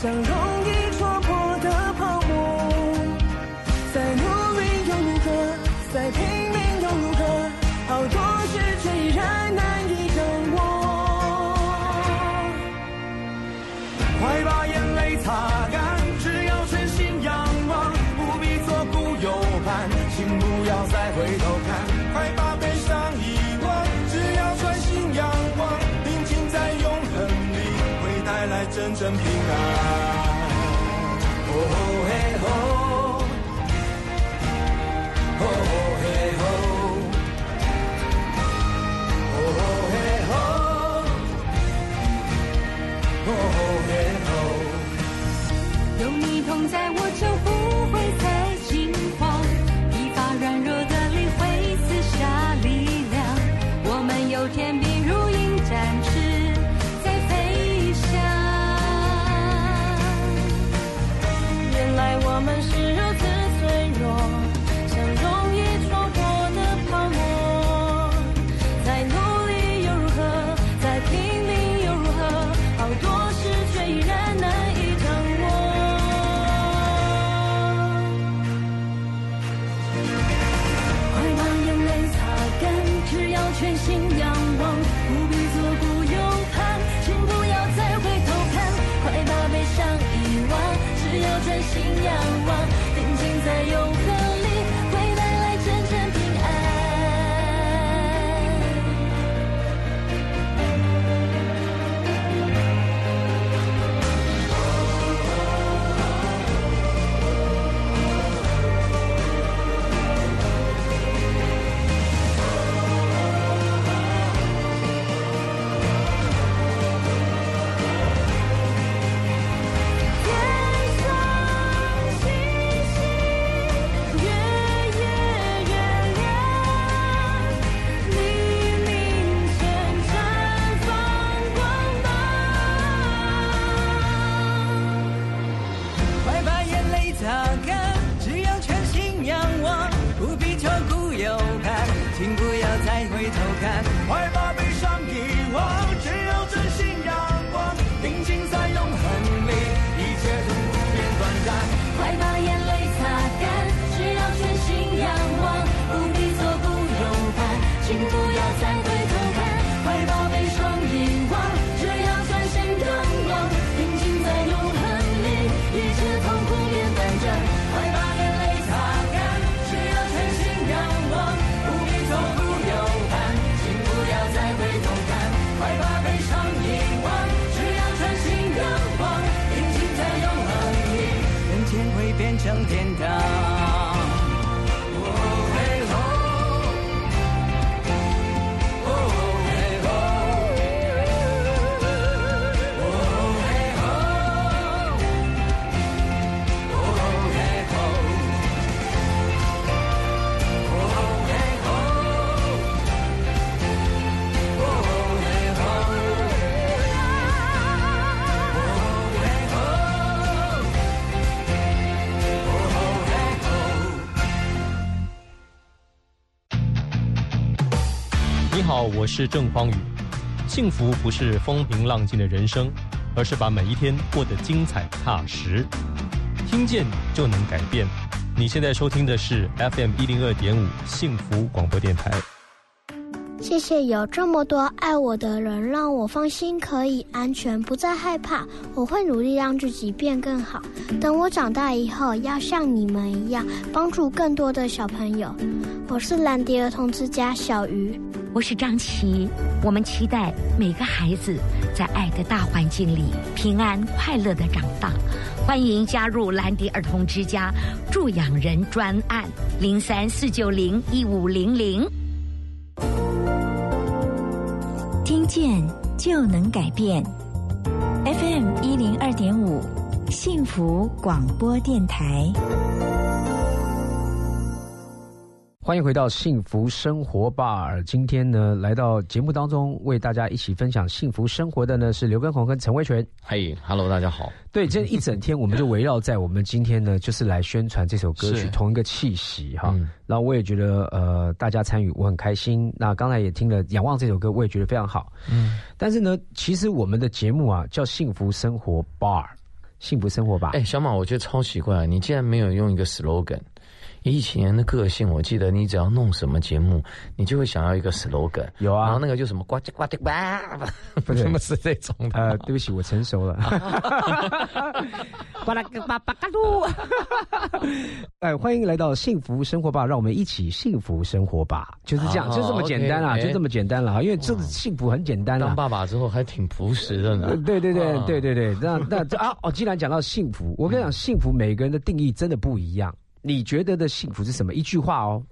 像在我这我是郑方宇。幸福不是风平浪静的人生，而是把每一天过得精彩踏实。听见就能改变。你现在收听的是 FM 一零二点五幸福广播电台。谢谢有这么多爱我的人，让我放心，可以安全，不再害怕。我会努力让自己变更好。等我长大以后，要像你们一样，帮助更多的小朋友。我是兰迪儿童之家小鱼，我是张琪。我们期待每个孩子在爱的大环境里平安快乐的长大。欢迎加入兰迪儿童之家助养人专案零三四九零一五零零。听见就能改变。FM 一零二点五，幸福广播电台。欢迎回到幸福生活吧。今天呢，来到节目当中为大家一起分享幸福生活的呢是刘根红跟陈威全。嘿，Hello，大家好。对，这一整天我们就围绕在我们今天呢，就是来宣传这首歌曲同一个气息哈。嗯然后我也觉得呃，大家参与我很开心。那刚才也听了《仰望》这首歌，我也觉得非常好。嗯，但是呢，其实我们的节目啊叫幸福生活 bar，幸福生活吧。哎，小马，我觉得超奇怪，你竟然没有用一个 slogan。以前的个性，我记得你只要弄什么节目，你就会想要一个 slogan。有啊然后那个就什么呱唧呱唧呱，不是什么是这种的？呃，对不起，我成熟了。巴拉巴巴嘎噜。哎，欢迎来到幸福生活吧，让我们一起幸福生活吧，就是这样，哦就这么简单啦就这么简单啦。因为这个幸福很简单啦当。爸爸之后还挺朴实的呃呢。对对对啊对对对，那那这啊哦，既然讲到幸福，我跟你讲，幸福每个人的定义真的不一样。你觉得的幸福是什么？一句话哦，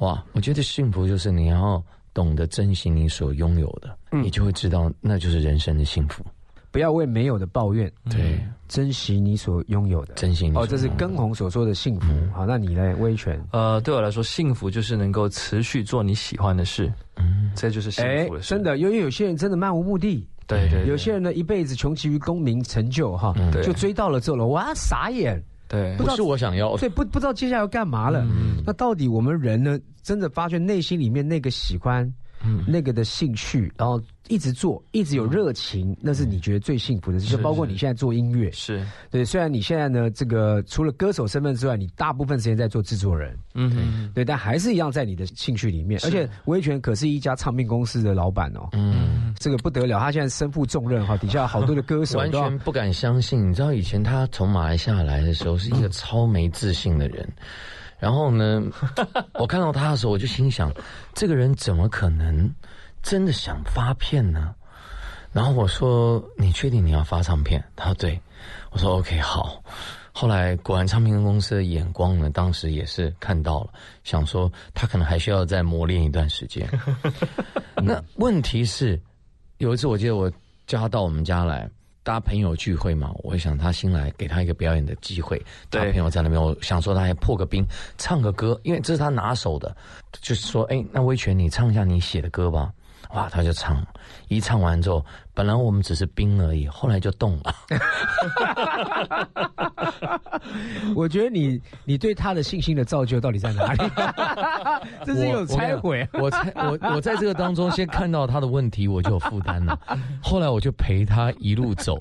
哇，我觉得幸福就是你要懂得珍惜你所拥有的，嗯你就会知道那就是人生的幸福。不要为没有的抱怨，对，珍惜你所拥有的。珍惜你所哦，这是根红所说的幸福。好，那你呢，威权？呃，对我来说，幸福就是能够持续做你喜欢的事，嗯，这就是幸哎福的，事。真的，因为有些人真的漫无目的。对对，对有些人呢一辈子穷其于功名成就哈，对就追到了之后了，哇傻眼，对不知道是我想要的。对不不知道接下来要干嘛了。嗯那到底我们人呢，真的发现内心里面那个喜欢，嗯。那个的兴趣，然后一直做，一直有热情，那是你觉得最幸福的事。是就包括你现在做音乐，是，对，虽然你现在呢，这个除了歌手身份之外，你大部分时间在做制作人，嗯哼，对，但还是一样在你的兴趣里面。而且维权可是一家唱片公司的老板哦，嗯，这个不得了，他现在身负重任哈，底下有好多的歌手完全不敢相信。你知道以前他从马来西亚来的时候是一个超没自信的人，然后呢，我看到他的时候，我就心想，这个人怎么可能真的想发片呢？然后我说：“你确定你要发唱片？”他说：“对。”我说：“OK，好。”后来果然唱片公司的眼光呢，当时也是看到了，想说他可能还需要再磨练一段时间。那问题是，有一次我记得我叫他到我们家来，大家朋友聚会嘛，我想他新来，给他一个表演的机会。他对朋友在那边，我想说他还破个冰，唱个歌，因为这是他拿手的，就是说，哎，那威权你唱一下你写的歌吧。哇，他就唱，一唱完之后，本来我们只是冰而已，后来就动了。我觉得你你对他的信心的造就到底在哪里？这是有拆毁。我猜我我在这个当中先看到他的问题，我就有负担了。后来我就陪他一路走，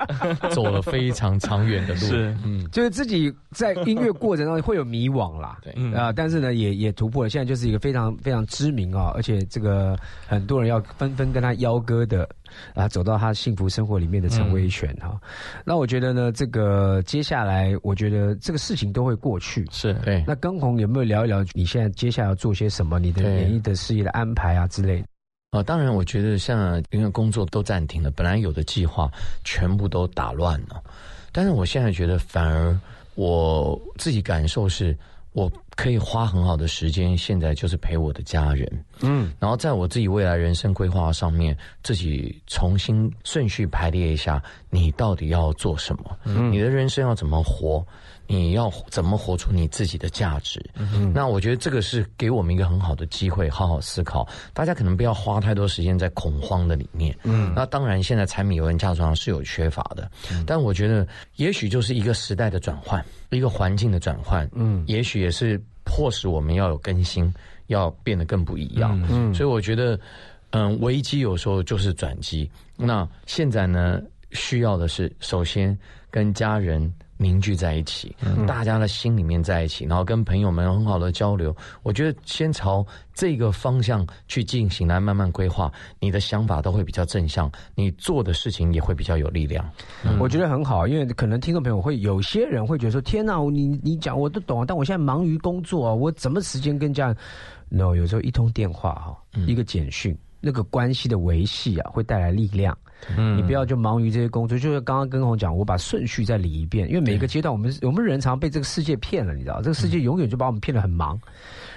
走了非常长远的路。是嗯，就是自己在音乐过程当中会有迷惘啦，对嗯啊、但是呢，也也突破了，现在就是一个非常非常知名啊、而且这个很多人要纷纷跟他邀歌的啊，走到他幸福生活里面的陈威权哈、那我觉得呢，这个接下来，我觉得这个事情都会过去。是对。那跟红有没有聊一聊你现在接下来要做些什么？你的演艺的事业的安排啊之类的？啊、当然，我觉得像因为工作都暂停了，本来有的计划全部都打乱了。但是我现在觉得反而我自己感受是。我可以花很好的时间，现在就是陪我的家人，嗯，然后在我自己未来人生规划上面，自己重新顺序排列一下，你到底要做什么？嗯，你的人生要怎么活？你要怎么活出你自己的价值？嗯，那我觉得这个是给我们一个很好的机会，好好思考。大家可能不要花太多时间在恐慌的里面。嗯，那当然，现在柴米油盐价上是有缺乏的，但我觉得也许就是一个时代的转换。一个环境的转换，嗯，也许也是迫使我们要有更新，要变得更不一样。嗯，所以我觉得，嗯，危机有时候就是转机。那现在呢，需要的是首先跟家人。凝聚在一起，大家的心里面在一起，然后跟朋友们很好的交流。我觉得先朝这个方向去进行，来慢慢规划，你的想法都会比较正向，你做的事情也会比较有力量。我觉得很好，因为可能听众朋友会有些人会觉得说：“天哪，你你讲我都懂，但我现在忙于工作，我怎么时间跟家人？”No，有时候一通电话哈，一个简讯，那个关系的维系啊，会带来力量。嗯，你不要就忙于这些工作，就是刚刚跟红讲，我把顺序再理一遍，因为每个阶段我们我们人常被这个世界骗了，你知道，这个世界永远就把我们骗得很忙，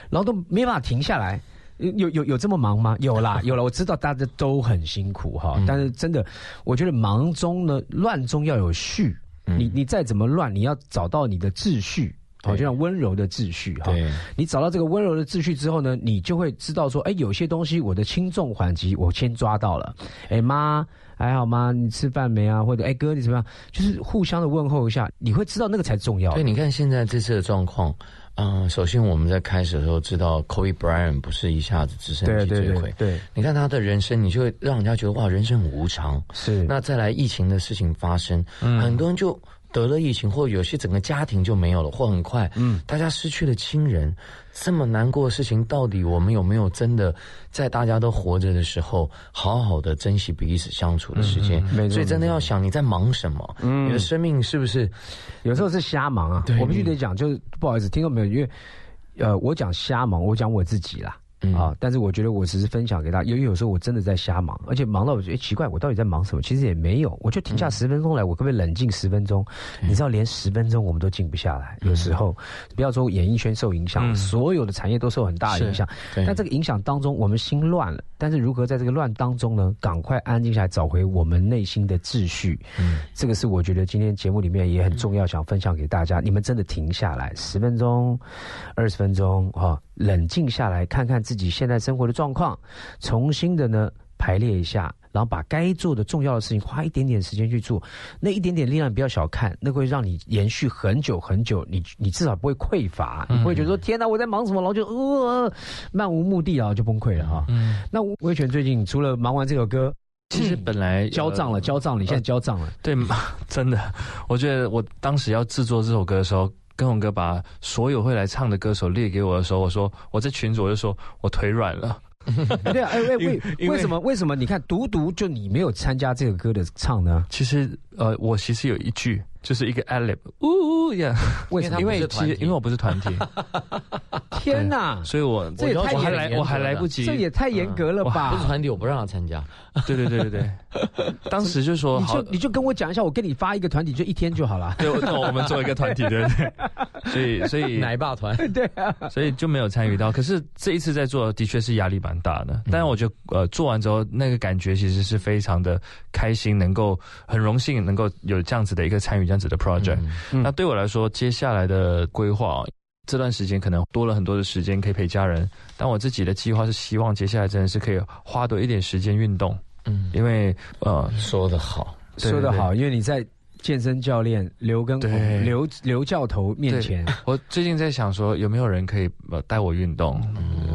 然后都没办法停下来。有有有这么忙吗？有啦，有了，我知道大家都很辛苦哈，但是真的，我觉得忙中呢，乱中要有序。你你再怎么乱，你要找到你的秩序。好，就像温柔的秩序哈，你找到这个温柔的秩序之后呢，你就会知道说，哎，有些东西我的轻重缓急我先抓到了。哎妈，还好吗？你吃饭没啊？或者哎哥，你怎么样？就是互相的问候一下，你会知道那个才重要。对，你看现在这次的状况，嗯，首先我们在开始的时候知道，Kobe Bryant 不是一下子直升机坠毁。对，你看他的人生，你就会让人家觉得哇，人生很无常。是，那再来疫情的事情发生，很多人就。得了疫情，或有些整个家庭就没有了，或很快，嗯，大家失去了亲人，这么难过的事情，到底我们有没有真的在大家都活着的时候，好好的珍惜彼此相处的时间？所以真的要想你在忙什么，嗯，你的生命是不是有时候是瞎忙啊？我必须得讲，就是不好意思，听到没有？因为呃，我讲瞎忙，我讲我自己啦。啊！但是我觉得我只是分享给大家，因为有时候我真的在瞎忙，而且忙到我觉得奇怪，我到底在忙什么？其实也没有，我就停下十分钟来，我可不可以冷静十分钟？你知道，连十分钟我们都静不下来。有时候，不要说演艺圈受影响，所有的产业都受很大的影响。但这个影响当中，我们心乱了。但是如何在这个乱当中呢？赶快安静下来，找回我们内心的秩序。嗯，这个是我觉得今天节目里面也很重要，想分享给大家。你们真的停下来十分钟、二十分钟啊！冷静下来，看看自己现在生活的状况，重新的呢排列一下，然后把该做的重要的事情花一点点时间去做。那一点点力量不要小看，那会让你延续很久很久。你你至少不会匮乏，你不会觉得说天哪我在忙什么，然后就呃漫无目的啊就崩溃了哈。那威权最近除了忙完这首歌，其实本来交账了，交账了，你现在交账了。对，真的，我觉得我当时要制作这首歌的时候。跟红哥把所有会来唱的歌手列给我的时候，我说我在群组我就说我腿软了。对啊，哎为为为什么为什么？你看独独就你没有参加这个歌的唱呢？其实呃，我其实有一句。就是一个 alip，呜呜呀！为什么？因为其实因为我不是团体。天哪！所以我这也太还来我还来不及，这也太严格了吧？不是团体，我不让他参加。对对对对对，当时就说，你就你就跟我讲一下，我给你发一个团体，就一天就好了。对，那我们做一个团体，对不对？所以所以 奶爸团，对啊，所以就没有参与到。可是这一次在做，的确是压力蛮大的。但是我觉得，呃，做完之后那个感觉其实是非常的开心，能够很荣幸能够有这样子的一个参与，这样子的 project。那对我来说，接下来的规划，这段时间可能多了很多的时间可以陪家人。但我自己的计划是希望接下来真的是可以花多一点时间运动。嗯，因为呃，说的好，说的好，因为你在健身教练刘跟刘刘教头面前，我最近在想说，有没有人可以呃带我运动？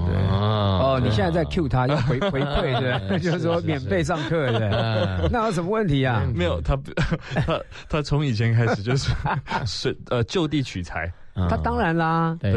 对。哦，你现在在 cue 他要回 回馈对，就是说免费上课对，那有什么问题啊？没有，他他他从以前开始就是是呃就地取材，他当然啦，对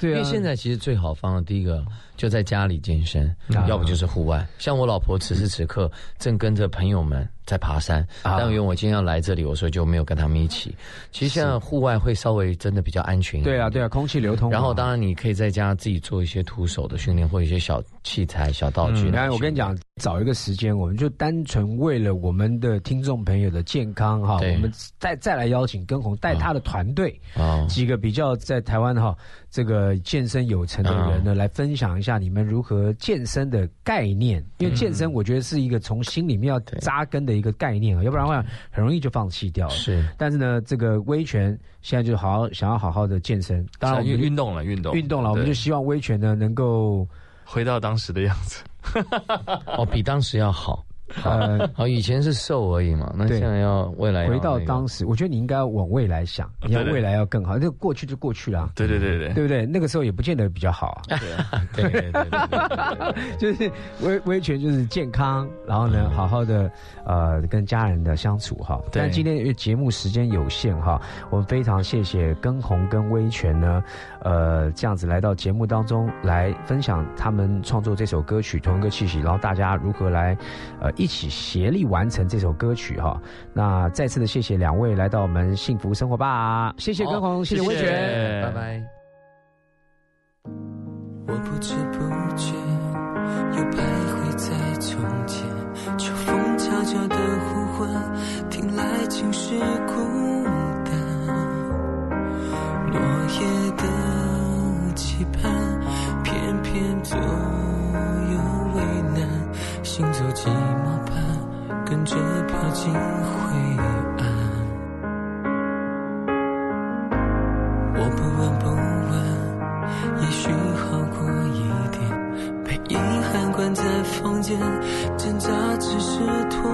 对，因为现在其实最好方的第一个就在家里健身，啊要不就是户外。像我老婆此时此刻正跟着朋友们在爬山，啊但因为我今天要来这里，我所以就没有跟他们一起。其实现在户外会稍微真的比较安全一点。对啊，对啊，空气流通。然后当然你可以在家自己做一些徒手的训练，或者一些小器材、小道具。嗯然后我跟你讲，找一个时间，我们就单纯为了我们的听众朋友的健康哈，我们再再来邀请根红带他的团队，哦几个比较在台湾哈这个健身有成的人呢，来分享一下你们如何健身的概念。因为健身，我觉得是一个从心里面要扎根的一个概念啊，要不然的话很容易就放弃掉了。是，但是呢，这个威权现在就好好想要好好的健身，当然我们运运动了，运动运动了，我们就希望威权呢能够回到当时的样子。哦，比当时要好。呃，好，以前是瘦而已嘛，那现在要未来要回到当时，我觉得你应该要往未来想，你要未来要更好。那过去就过去了，对对对对对不对？那个时候也不见得比较好啊。对对对对 就是威威权就是健康，然后呢，好好的呃跟家人的相处哈。但今天因为节目时间有限哈，我们非常谢谢根红跟威权呢，呃这样子来到节目当中来分享他们创作这首歌曲《同一个气息》，然后大家如何来呃一起协力完成这首歌曲哈。那再次的谢谢两位来到我们幸福生活吧，谢谢根红，谢谢威权，拜拜。我不知不觉又徘徊在从前，秋风悄悄的呼唤，听来尽是孤单。落叶的期盼，偏偏左右为难，行走寂寞般，跟着飘进灰暗。我不闻不问。也许好过一点，被遗憾关在房间，挣扎只是拖